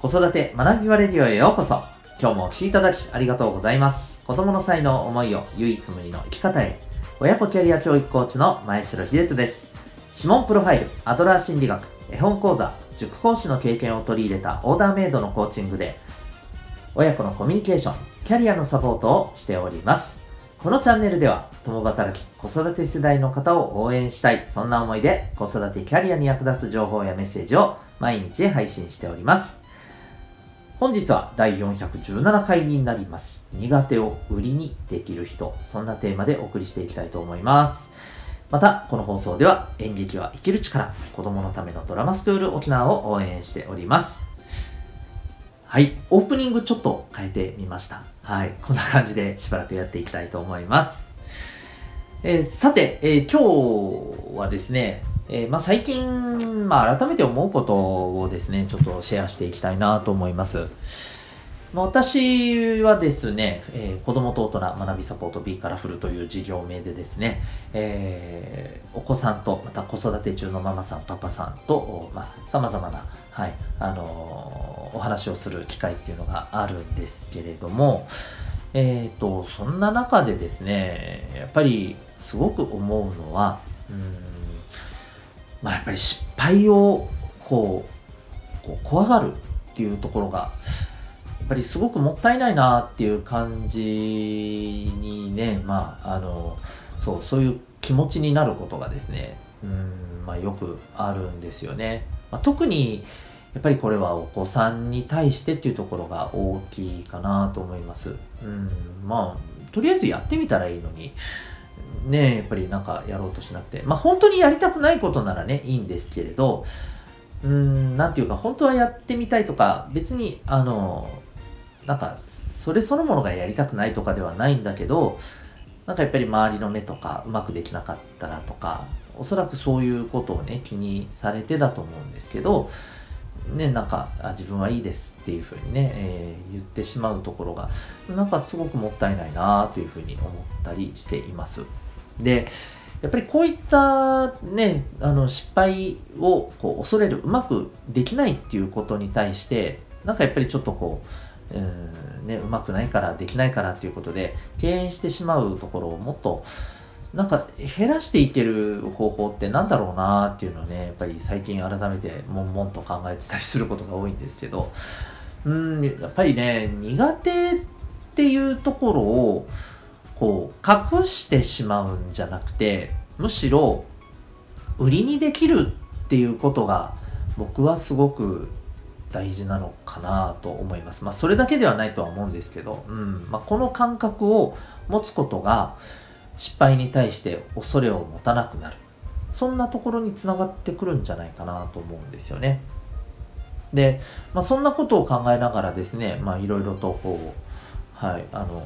子育て学びバレディオへようこそ。今日もお聴きいただきありがとうございます。子供の才能、思いを唯一無二の生き方へ。親子キャリア教育コーチの前城秀人です。指紋プロファイル、アドラー心理学、絵本講座、塾講師の経験を取り入れたオーダーメイドのコーチングで、親子のコミュニケーション、キャリアのサポートをしております。このチャンネルでは、共働き、子育て世代の方を応援したい、そんな思いで、子育てキャリアに役立つ情報やメッセージを毎日配信しております。本日は第417回になります。苦手を売りにできる人、そんなテーマでお送りしていきたいと思います。また、この放送では演劇は生きる力、子供のためのドラマスクール沖縄を応援しております。はい、オープニングちょっと変えてみました。はい、こんな感じでしばらくやっていきたいと思います。えーさて、えー今日はですね、えーまあ、最近、まあ、改めて思うことをですね、ちょっとシェアしていきたいなと思います。私はですね、えー子供と大人学びサポート B からフルという事業名でですね、えーお子さんと、また子育て中のママさん、パパさんと、まあ、様々な、はい、あのお話をする機会っていうのがあるんですけれども、えっ、と、そんな中でですね、やっぱりすごく思うのは、うん、まあやっぱり失敗をこう、こう怖がるっていうところが、やっぱりすごくもったいないなっていう感じにね、まあ、あの、そう、そういう気持ちになることがですね、うん、まあよくあるんですよね。まあ、特に、やっぱりこれはお子さんに対してっていうところが大きいかなと思います。うん、まあ、とりあえずやってみたらいいのに、ねやっぱりなんかやろうとしなくて、まあ本当にやりたくないことならね、いいんですけれど、うん、なんていうか、本当はやってみたいとか、別に、あの、なんか、それそのものがやりたくないとかではないんだけど、なんかやっぱり周りの目とか、うまくできなかったらとか、おそらくそういうことをね、気にされてだと思うんですけど、ね、なんか、あ自分はいいですっていうふうにね、えー言ってしまうところが、なんかすごくもったいないなというふうに思ったりしています。で、やっぱりこういったね、あの失敗をこう恐れる、うまくできないっていうことに対して、なんかやっぱりちょっとこう、うんね、うまくないから、できないからっていうことで、敬遠してしまうところをもっと、なんか減らしていける方法ってなんだろうなっていうのをね、やっぱり最近改めて悶々と考えてたりすることが多いんですけど、うん、やっぱりね、苦手っていうところを、こう、隠してしまうんじゃなくて、むしろ、売りにできるっていうことが、僕はすごく大事なのかなと思います。まあ、それだけではないとは思うんですけど、うん。まあ、この感覚を持つことが、失敗に対して恐れを持たなくなる。そんなところにつながってくるんじゃないかなと思うんですよね。で、まあ、そんなことを考えながらですね、いろいろとこう、はい、あの、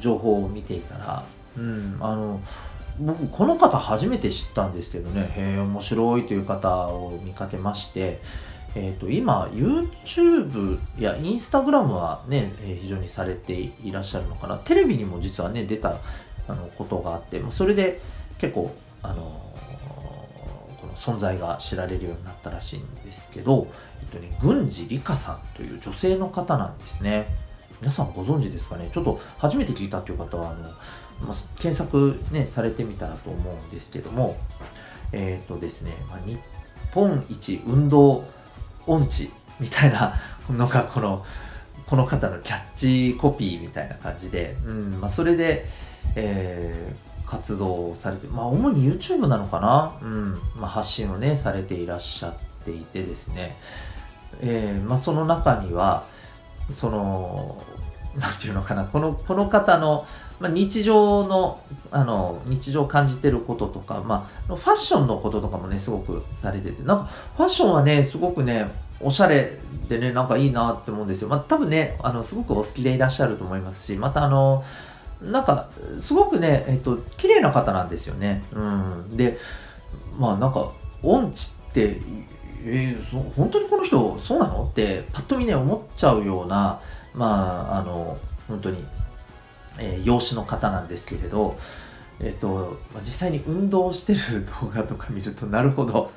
情報を見ていたら、うん、あの、僕、この方初めて知ったんですけどね、へえ、面白いという方を見かけまして、えっ、と、今、YouTube や Instagram はね、えー非常にされていらっしゃるのかな。テレビにも実はね、出たあのことがあって、まそれで結構、あのこの存在が知られるようになったらしいんですけど、えっとね、郡司理香さんという女性の方なんですね。皆さんご存知ですかね？ちょっと初めて聞いたという方は、あの、まあ、検索ね、されてみたらと思うんですけども、えっ、とですね、まあ、日本一運動音痴みたいなのが、この、この方のキャッチコピーみたいな感じで、うん、まあ、それで、えー活動をされて、まあ、主に YouTube なのかな、うん、まあ、発信をね、されていらっしゃっていてですね、えーまあ、その中には、その、なんていうのかな、この、この方の、まあ、日常の、あの、日常を感じてることとか、まあ、ファッションのこととかもね、すごくされてて、なんか、ファッションはね、すごくね、おしゃれでね、なんかいいなって思うんですよ。まあ、多分ね、あの、すごくお好きでいらっしゃると思いますし、またあの、なんか、すごくね、えっと、綺麗な方なんですよね。うん。で、まあなんか、音痴って、えーそ本当にこの人、そうなの？って、パッと見ね、思っちゃうような、まあ、あの、本当に、えー養子の方なんですけれど、えっと、実際に運動してる動画とか見ると、なるほど、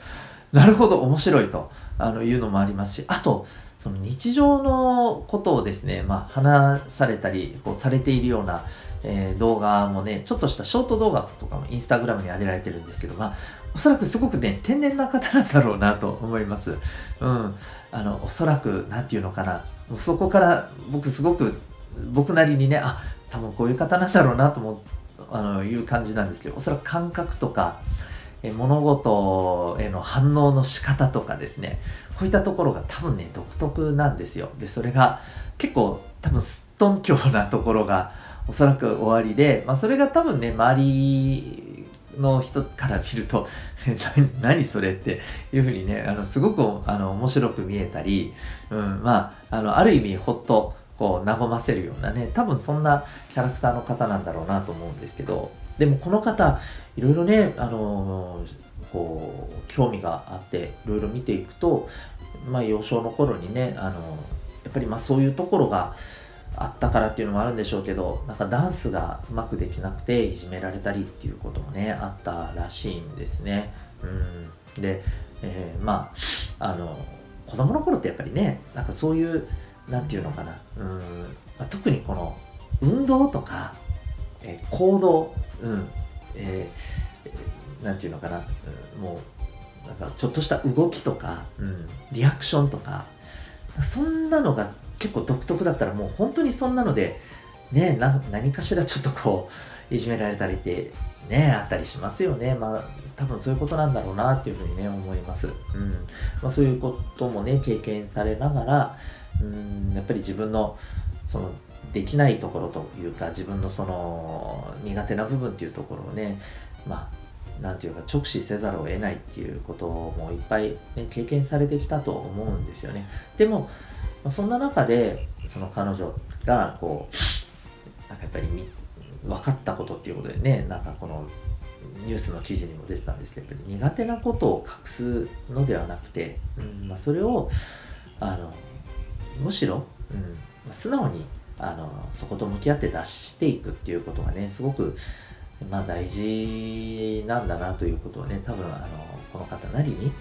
なるほど、面白いとあのいうのもありますし、あと、その日常のことをですね、まあ、話されたり、こうされているような、えー、動画もね、ちょっとしたショート動画とかもインスタグラムに上げられてるんですけど、まあ、おそらくすごくね、天然な方なんだろうなと思います。うん。あの、おそらく、なんていうのかな。そこから僕すごく、僕なりにね、あ、多分こういう方なんだろうなと思あのいう感じなんですけど、おそらく感覚とか、え物事への反応の仕方とかですね、こういったところが多分ね、独特なんですよ。で、それが結構多分すっとんきょうなところがおそらく終わりで、まあ、それが多分ね、周りの人から見ると 何それっていうふうにね、あのすごくあの面白く見えたり、うん、まあ、あのある意味ほっとこう和ませるようなね、多分そんなキャラクターの方なんだろうなと思うんですけど、でもこの方、いろいろね、あのこう、興味があって、いろいろ見ていくと、まあ、幼少の頃にね、あのやっぱりまあそういうところがあったからっていうのもあるんでしょうけど、なんかダンスがうまくできなくていじめられたりっていうこともね、あったらしいんですね。うん。で、えー、まあ、あの、子供の頃ってやっぱりね、なんかそういう、なんていうのかな、うん、まあ、特にこの運動とか、えー、行動、うん、えー、なんていうのかな、うん、もう、なんかちょっとした動きとか、うん、リアクションとか、そんなのが結構独特だったらもう本当にそんなので、ね、何かしらちょっとこう、いじめられたりってね、あったりしますよね。まあ、多分そういうことなんだろうなっていうふうにね、思います。うん。まあ、そういうこともね、経験されながら、うん、やっぱり自分の、その、できないところというか、自分のその、苦手な部分っていうところをね、まあ、なんていうか、直視せざるを得ないっていうこともいっぱい、ね、経験されてきたと思うんですよね。でも、そんな中で、その彼女が、こう、なんかやっぱり分かったことっていうことでね、なんかこのニュースの記事にも出てたんですけど、苦手なことを隠すのではなくて、うんまあ、それを、あの、むしろ、うん、素直に、あの、そこと向き合って出していくっていうことがね、すごく、まあ大事なんだなということをね、多分、あの、この方なりに、うん、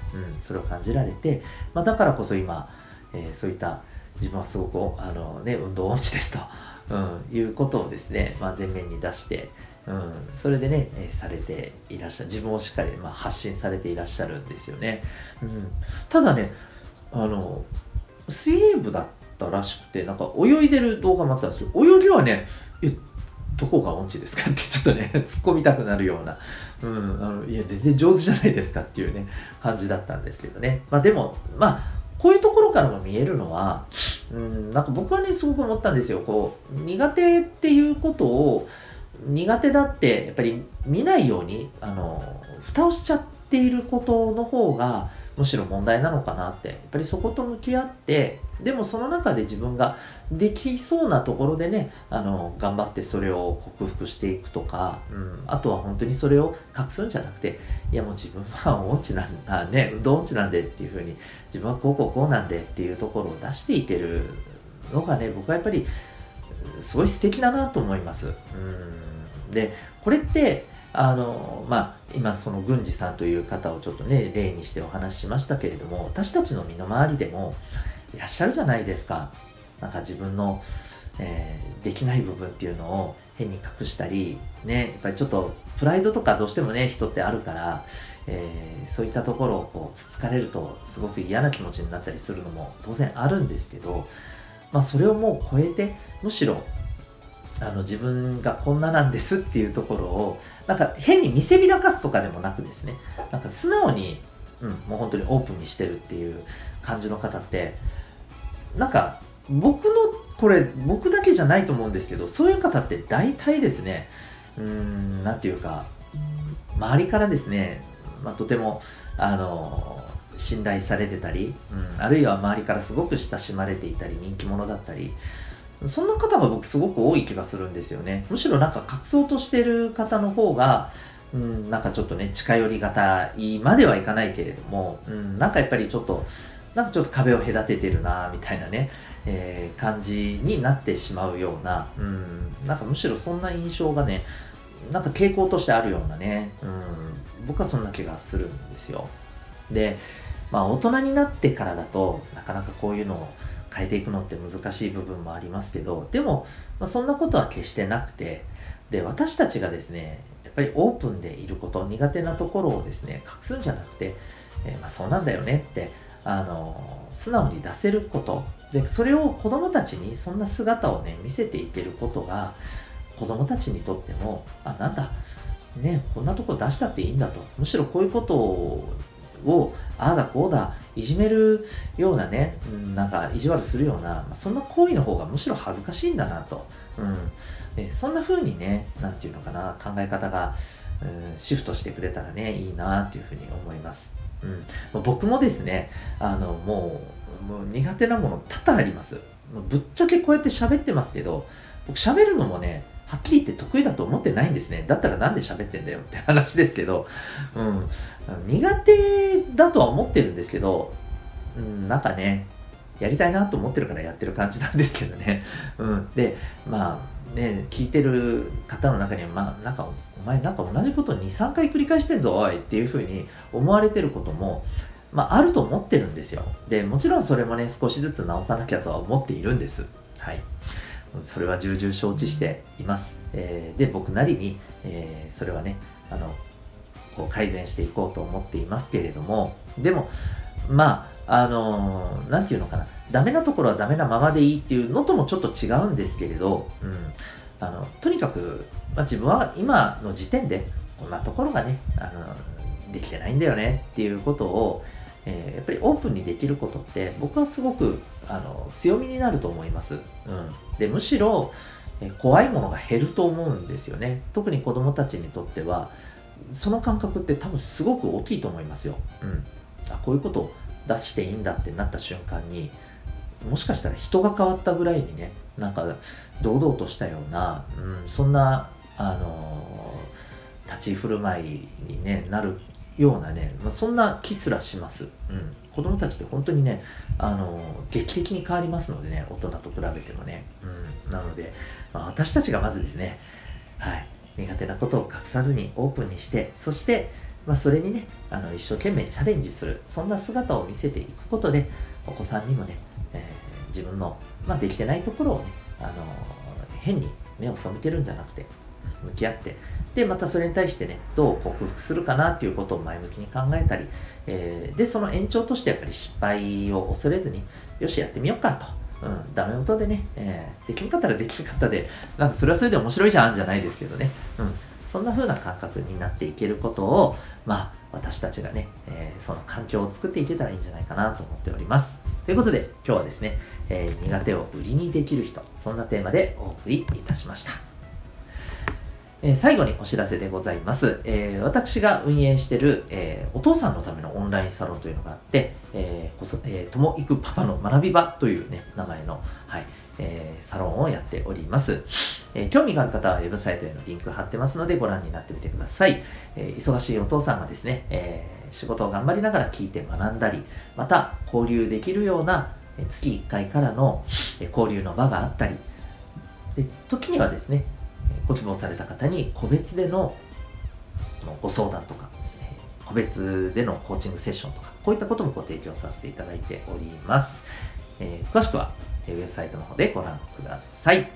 それを感じられて、まあだからこそ今、えー、そういった自分はすごく、あのね、運動音痴ですと。うん、いうことをですね、まあ、前面に出して、うん、それでね、えされていらっしゃる、自分をしっかり、まあ、発信されていらっしゃるんですよね。うん、ただね、あの、水泳部だったらしくて、なんか泳いでる動画もあったんですけど、泳ぎはね、どこが音痴ですかってちょっとね、突っ込みたくなるような、うん、あのいや、全然上手じゃないですかっていうね、感じだったんですけどね。まあでも、まあ、こういうところからも見えるのは、うん、なんか僕はね、すごく思ったんですよ。こう、苦手っていうことを、苦手だって、やっぱり見ないように、あの、蓋をしちゃっていることの方が、むしろ問題なのかなって、やっぱりそこと向き合って、でもその中で自分ができそうなところでね、あの、頑張ってそれを克服していくとか、うん、あとは本当にそれを隠すんじゃなくて、いやもう自分は音痴なんだ、ね、運動音痴なんでっていうふうに、自分はこうこうこうなんでっていうところを出していけるのがね、僕はやっぱり、すごい素敵だなと思います。うん、で、これって、あの、まあ、今その郡司さんという方をちょっとね、例にしてお話ししましたけれども、私たちの身の回りでもいらっしゃるじゃないですか。なんか自分の、えー、できない部分っていうのを変に隠したり、ね、やっぱりちょっとプライドとかどうしてもね、人ってあるから、えー、そういったところをこうつつかれるとすごく嫌な気持ちになったりするのも当然あるんですけど、まあそれをもう超えて、むしろあの自分がこんななんですっていうところを、なんか変に見せびらかすとかでもなくですね、なんか素直に、うん、もう本当にオープンにしてるっていう感じの方って、なんか僕の、これ僕だけじゃないと思うんですけど、そういう方って大体ですね、うん、なんていうか、周りからですね、まあ、とても、あの、信頼されてたり、うん、あるいは周りからすごく親しまれていたり、人気者だったり、そんな方が僕すごく多い気がするんですよね。むしろなんか隠そうとしてる方の方が、うん、なんかちょっとね、近寄りがたいまではいかないけれども、うん、なんかやっぱりちょっと、なんかちょっと壁を隔ててるな、みたいなね、えー、感じになってしまうような、うん、なんかむしろそんな印象がね、なんか傾向としてあるようなね、うん、僕はそんな気がするんですよ。で、まあ大人になってからだとなかなかこういうのを変えていくのって難しい部分もありますけどでも、まあ、そんなことは決してなくてで私たちがですねやっぱりオープンでいること苦手なところをですね隠すんじゃなくて、えー、まあ、そうなんだよねってあの素直に出せることでそれを子どもたちにそんな姿をね見せていけることが子どもたちにとってもあなんだねこんなとこ出したっていいんだとむしろこういうことををああだこうだいじめるようなね、うんなんか意地悪するような、そんな行為の方がむしろ恥ずかしいんだなと。うん、でそんな風にね、なんていうのかな、考え方が、うん、シフトしてくれたらね、いいなっていうふうに思います。うん、僕もですね、あの、もう、もう苦手なもの多々あります。ぶっちゃけこうやって喋ってますけど、僕喋るのもね、はっきり言って得意だと思ってないんですね。だったらなんで喋ってんだよって話ですけど、うん、苦手だとは思ってるんですけど、うん、なんかね、やりたいなと思ってるからやってる感じなんですけどね。うん、で、まあね、聞いてる方の中には、まあ、なんか、お前なんか同じこと2、3回繰り返してんぞ、おいっていうふうに思われてることも、まあ、あると思ってるんですよ。で、もちろんそれもね、少しずつ直さなきゃとは思っているんです。はい。それは重々承知しています。えー、で、僕なりに、えー、それはね、あの、こう改善していこうと思っていますけれども、でも、まあ、あのー、なんていうのかな、ダメなところはダメなままでいいっていうのともちょっと違うんですけれど、うん、あのとにかく、まあ、自分は今の時点で、こんなところがね、あのできてないんだよねっていうことを、えー、やっぱりオープンにできることって僕はすごくあの強みになると思います。うん、でむしろ、え怖いものが減ると思うんですよね。特に子供たちにとってはその感覚って多分すごく大きいと思いますよ。うん、あこういうことを出していいんだってなった瞬間にもしかしたら人が変わったぐらいにねなんか堂々としたような、うん、そんなあの立ち振る舞いに、ね、なるようなね、まあ、そんな気すらします。うん。子供たちって本当にね、あの、劇的に変わりますのでね、大人と比べてもね。うん。なので、まあ、私たちがまずですね、はい、苦手なことを隠さずにオープンにして、そして、まあ、それにね、あの、一生懸命チャレンジする、そんな姿を見せていくことで、お子さんにもね、えー、自分の、まあ、できてないところをね、あの、変に目を背けるんじゃなくて、向き合って、で、またそれに対してね、どう克服するかなっていうことを前向きに考えたり、えー、で、その延長としてやっぱり失敗を恐れずに、よし、やってみようかと。うん、ダメ元でね、えー、できんかったらできんかったで、なんかそれはそれで面白いじゃんじゃないですけどね。うん、そんな風な感覚になっていけることを、まあ、私たちがね、えー、その環境を作っていけたらいいんじゃないかなと思っております。ということで、今日はですね、えー、苦手を売りにできる人、そんなテーマでお送りいたしました。え、最後にお知らせでございます。えー、私が運営している、えー、お父さんのためのオンラインサロンというのがあって、えー、え、ともいくパパの学び場というね、名前の、はい、えー、サロンをやっております、え。興味がある方はウェブサイトへのリンク貼ってますのでご覧になってみてください。え、忙しいお父さんがですね、え、仕事を頑張りながら聞いて学んだり、また交流できるような月1回からの交流の場があったり、で時にはですね、ご希望された方に個別でのご相談とかですね、個別でのコーチングセッションとか、こういったこともご提供させていただいております。えー、詳しくは、ウェブサイトの方でご覧ください。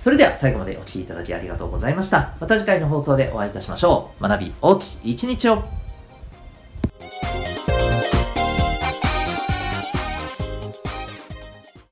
それでは最後までお聴きいただきありがとうございました。また次回の放送でお会いいたしましょう。学び大きい一日を